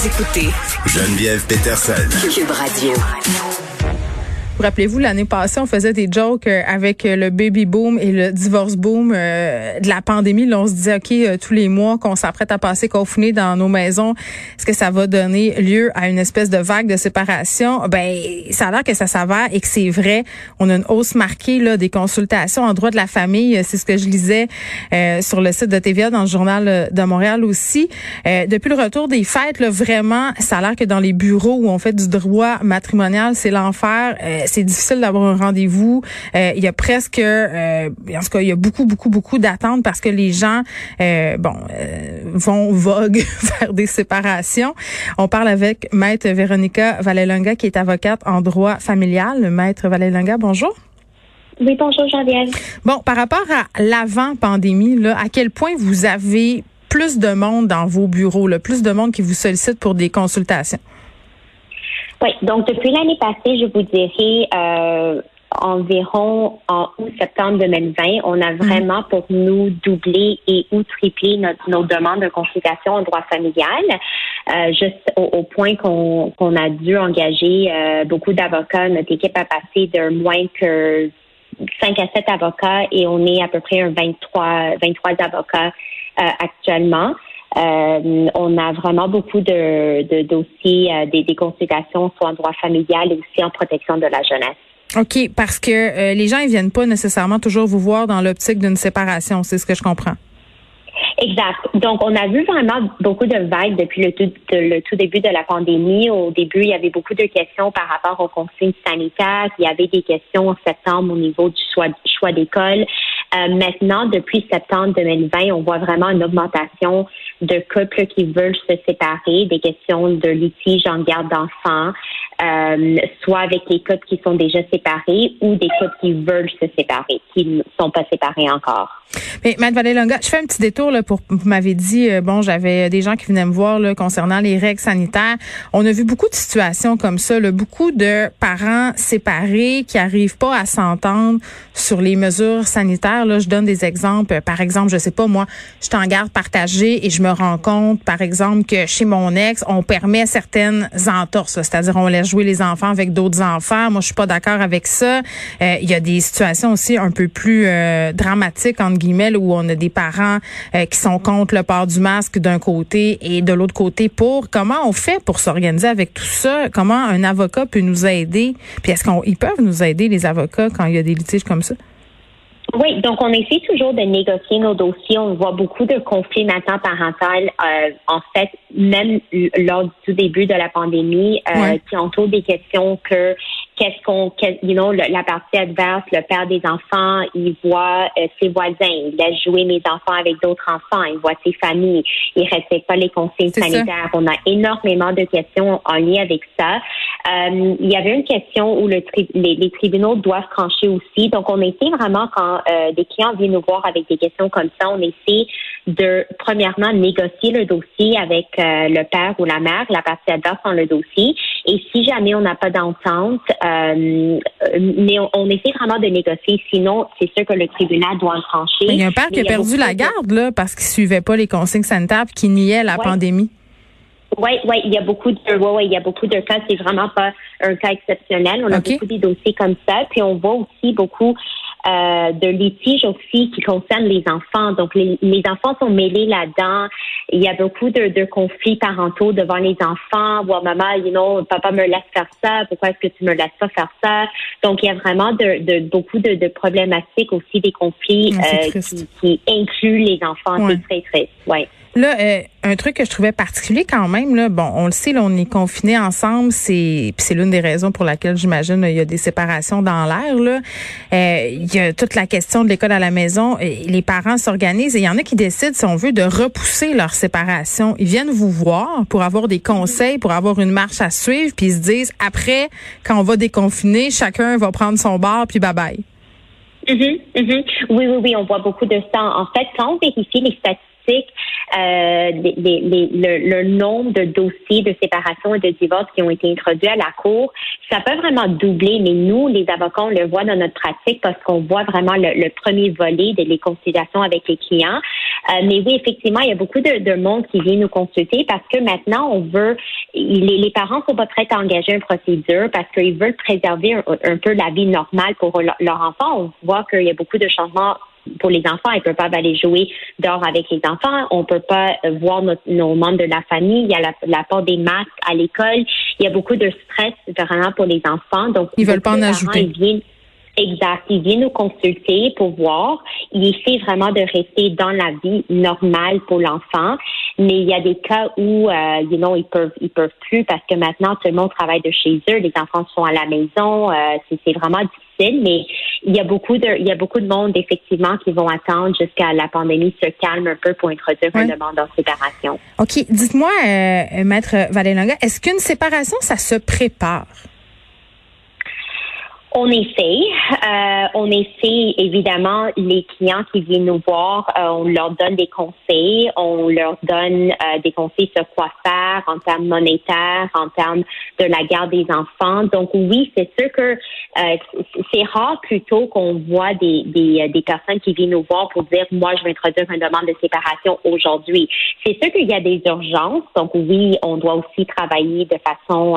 Vous écoutez Geneviève Peterson. Cube Radio. Vous rappelez-vous, l'année passée, on faisait des jokes euh, avec euh, le baby boom et le divorce boom euh, de la pandémie. Là, on se disait, OK, tous les mois qu'on s'apprête à passer confiné dans nos maisons, est-ce que ça va donner lieu à une espèce de vague de séparation? Ben, ça a l'air que ça s'avère et que c'est vrai. On a une hausse marquée là, des consultations en droit de la famille. C'est ce que je lisais sur le site de TVA dans le journal de Montréal aussi. depuis le retour des fêtes, là, vraiment, ça a l'air que dans les bureaux où on fait du droit matrimonial, c'est l'enfer c'est difficile d'avoir un rendez-vous. Euh, il y a presque, euh, en tout cas, il y a beaucoup, beaucoup, beaucoup d'attentes parce que les gens, euh, bon, vont vogue vers des séparations. On parle avec Maître Véronica Valelonga, qui est avocate en droit familial. Maître Valelonga, bonjour. Oui, bonjour Geneviève. Bon, par rapport à l'avant-pandémie, là, à quel point vous avez plus de monde dans vos bureaux, là, plus de monde qui vous sollicite pour des consultations? Oui, donc depuis l'année passée, je vous dirais euh, environ en août-septembre 2020, on a mhm. vraiment pour nous doublé et ou triplé notre, nos demandes de consultation en droit familial, euh, juste au, point qu'on qu'on a dû engager euh, beaucoup d'avocats. Notre équipe a passé de moins que 5 à 7 avocats et on est à peu près un 23, 23 avocats euh, actuellement. Euh, on a vraiment beaucoup de, dossiers, euh, des, consultations soit en droit familial et aussi en protection de la jeunesse. OK, parce que euh, les gens ils viennent pas nécessairement toujours vous voir dans l'optique d'une séparation, c'est ce que je comprends. Exact. Donc, on a vu vraiment beaucoup de vagues depuis le tout, le tout début de la pandémie. Au début, il y avait beaucoup de questions par rapport aux consignes sanitaires. Il y avait des questions en septembre au niveau du choix, choix d'école. Euh, maintenant, depuis septembre 2020, on voit vraiment une augmentation de couples qui veulent se séparer, des questions de litige en garde d'enfants, euh, soit avec les couples qui sont déjà séparés ou des couples qui veulent se séparer, qui ne sont pas séparés encore. Mais Mme Vallée-Longa, je fais un petit détour là, pour vous m'avez dit euh, bon, j'avais des gens qui venaient me voir là, concernant les règles sanitaires. On a vu beaucoup de situations comme ça, là, beaucoup de parents séparés qui arrivent pas à s'entendre sur les mesures sanitaires. Là, je donne des exemples. Par exemple, je sais pas moi, je suis en garde partagée et je me rends compte, par exemple, que chez mon ex, on permet certaines entorses, c'est-à-dire on laisse jouer les enfants avec d'autres enfants. Moi, je suis pas d'accord avec ça. Euh, il y a des situations aussi un peu plus euh, dramatiques entre guillemets où on a des parents euh, qui sont contre le port du masque d'un côté et de l'autre côté pour. Comment on fait pour s'organiser avec tout ça? Comment un avocat peut nous aider? Puis est-ce qu'ils peuvent nous aider les avocats quand il y a des litiges comme ça? Oui, donc on essaie toujours de négocier nos dossiers. On voit beaucoup de conflits maintenant parentaux. Euh, en fait, même lors du début de la pandémie, euh, qui entourent des questions que qu'est-ce qu'on, you know, la partie adverse, le père des enfants, il voit euh, ses voisins, il laisse jouer mes enfants avec d'autres enfants, il voit ses familles, il respecte pas les consignes sanitaires. On a énormément de questions en lien avec ça. Euh, il y avait une question où le les, tribunaux doivent trancher aussi. Donc, on essaie vraiment quand euh, des clients viennent nous voir avec des questions comme ça, on essaie de premièrement négocier le dossier avec euh, le père ou la mère, la partie adverse dans le dossier. Et si jamais on n'a pas d'entente, euh, mais on, essaie vraiment de négocier. Sinon, c'est sûr que le tribunal doit trancher. il y a un père qui a, perdu la garde là parce qu'il suivait pas les consignes sanitaires et qui niait la pandémie. Oui, oui, il y a beaucoup de, ouais, ouais, il y a beaucoup de cas. C'est vraiment pas un cas exceptionnel. On a beaucoup de dossiers comme ça. Puis on voit aussi beaucoup euh, de litiges aussi qui concernent les enfants. Donc, les, les enfants sont mêlés là-dedans. Il y a beaucoup de, de, conflits parentaux devant les enfants. Ou maman, you know, papa me laisse faire ça. Pourquoi est-ce que tu me laisses pas faire ça? Donc, il y a vraiment de, de beaucoup de, de, problématiques aussi, des conflits euh, qui, qui, incluent les enfants. C'est très triste. Ouais. Là, euh, un truc que je trouvais particulier quand même, là, bon, on le sait, là, on est confinés ensemble, c'est c'est l'une des raisons pour laquelle j'imagine il y a des séparations dans l'air. Là, euh, il y a toute la question de l'école à la maison. Les parents s'organisent et il y en a qui décident, si on veut, de repousser leur séparation. Ils viennent vous voir pour avoir des conseils, pour avoir une marche à suivre, puis ils se disent après, quand on va déconfiner, chacun va prendre son bar puis bye bye. Mm-hmm, mm-hmm. Oui, oui, oui, on voit beaucoup de ça. En fait, quand on vérifie les statistiques euh, le, nombre de dossiers de séparation et de divorce qui ont été introduits à la Cour, ça peut vraiment doubler, mais nous, les avocats, on le voit dans notre pratique parce qu'on voit vraiment le, premier volet des conciliations avec les clients. Euh, mais oui, effectivement, il y a beaucoup de, monde qui vient nous consulter parce que maintenant, on veut, les, les parents sont pas prêts à engager une procédure parce qu'ils veulent préserver un, peu la vie normale pour leur enfant. On voit qu'il y a beaucoup de changements pour les enfants, ils peuvent pas aller jouer dehors avec les enfants. On peut pas voir nos membres de la famille. Il y a la, la part des masques à l'école. Il y a beaucoup de stress vraiment pour les enfants. Donc, ils veulent pas en ajouter. Exact. Il vient nous consulter pour voir. Il essaie vraiment de rester dans la vie normale pour l'enfant. Mais il y a des cas où, euh, you know, ils peuvent, ils peuvent plus parce que maintenant tout le monde travaille de chez eux. Les enfants sont à la maison. Euh, c'est vraiment difficile. Mais il y a beaucoup de, il y a beaucoup de monde effectivement qui vont attendre jusqu'à la pandémie se calme un peu pour introduire une demande en séparation. Ok. Dites-moi, euh, maître Valélonga, est-ce qu'une séparation ça se prépare? On essaie. Euh, on essaie, évidemment, les clients qui viennent nous voir, euh, on leur donne des conseils, on leur donne euh, des conseils sur quoi faire en termes monétaires, en termes de la garde des enfants. Donc oui, c'est sûr que c'est rare plutôt qu'on voit des, des, des, personnes qui viennent nous voir pour dire, moi, je vais introduire une demande de séparation aujourd'hui. C'est sûr qu'il y a des urgences. Donc oui, on doit aussi travailler de façon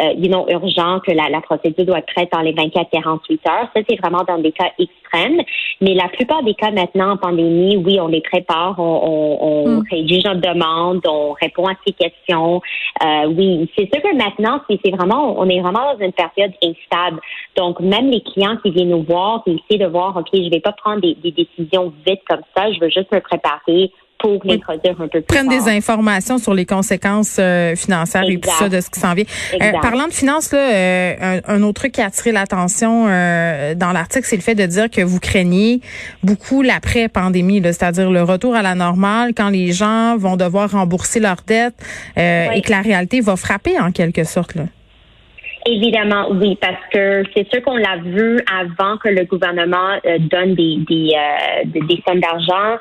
euh, you know, urgent, que la, la, procédure doit être prête dans les 24-48 heures. Ça, c'est vraiment dans des cas extrêmes. Mais la plupart des cas maintenant en pandémie, oui, on les prépare, on, on, on mm. rédige notre demande, on répond à ces questions. Euh, oui, c'est sûr que maintenant, c'est vraiment, on est vraiment dans une période instable. Donc, même les clients qui viennent nous voir, qui essaient de voir, OK, je vais pas prendre des, des décisions vite comme ça, je veux juste me préparer pour l'introduire un peu plus. Prennent des informations sur les conséquences euh, financières et tout ça de ce qui s'en vient. Euh, parlant de finances, là, euh, un, autre truc qui a attiré l'attention dans l'article, c'est le fait de dire que vous craignez beaucoup l'après-pandémie, c'est-à-dire le retour à la normale quand les gens vont devoir rembourser leurs dettes et que la réalité va frapper en quelque sorte. Là. Évidemment, oui, parce que c'est sûr qu'on l'a vu avant que le gouvernement donne des, des, des sommes d'argent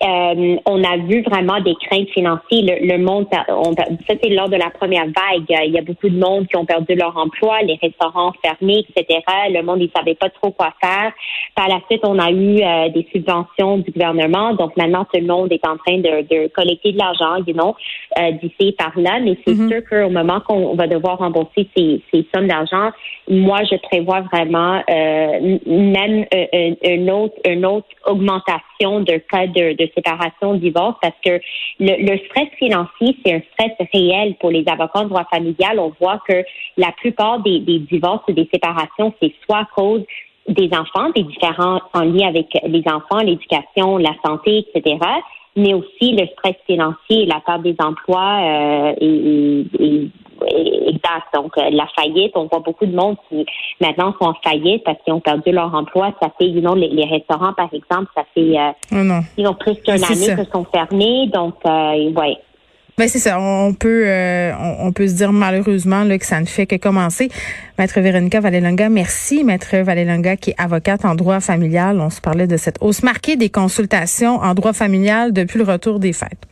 euh, on a vu vraiment des craintes financières. Le, le monde, on, ça c'est lors de la première vague. Il y a beaucoup de monde qui ont perdu leur emploi, les restaurants fermés, etc. Le monde, il savait pas trop quoi faire. Par la suite, on a eu euh, des subventions du gouvernement. Donc maintenant, tout le monde est en train de, de collecter de l'argent, you know, euh, d'ici par là. Mais c'est mm-hmm. sûr qu'au moment qu'on va devoir rembourser ces, ces sommes d'argent, moi, je prévois vraiment euh, même une autre, une autre augmentation de cas de, de séparation, divorce, parce que le, stress financier, c'est un stress réel pour les avocats de droit familial. On voit que la plupart des, divorces ou des séparations, c'est soit à cause des enfants, des différents en lien avec les enfants, l'éducation, la santé, etc., mais aussi le stress financier, la perte des emplois euh, et, exact. Donc, euh, la faillite, on voit beaucoup de monde qui maintenant sont en faillite parce qu'ils ont perdu leur emploi. Ça fait, you know, les, restaurants, par exemple, ça fait euh, oh ils ont plus qu'une année que sont fermés. Donc, euh, ouais. Ben c'est ça. On peut euh, on, peut se dire malheureusement là, que ça ne fait que commencer. Maître Véronica Valelonga, merci. Maître Valelonga, qui est avocate en droit familial. On se parlait de cette hausse marquée des consultations en droit familial depuis le retour des fêtes.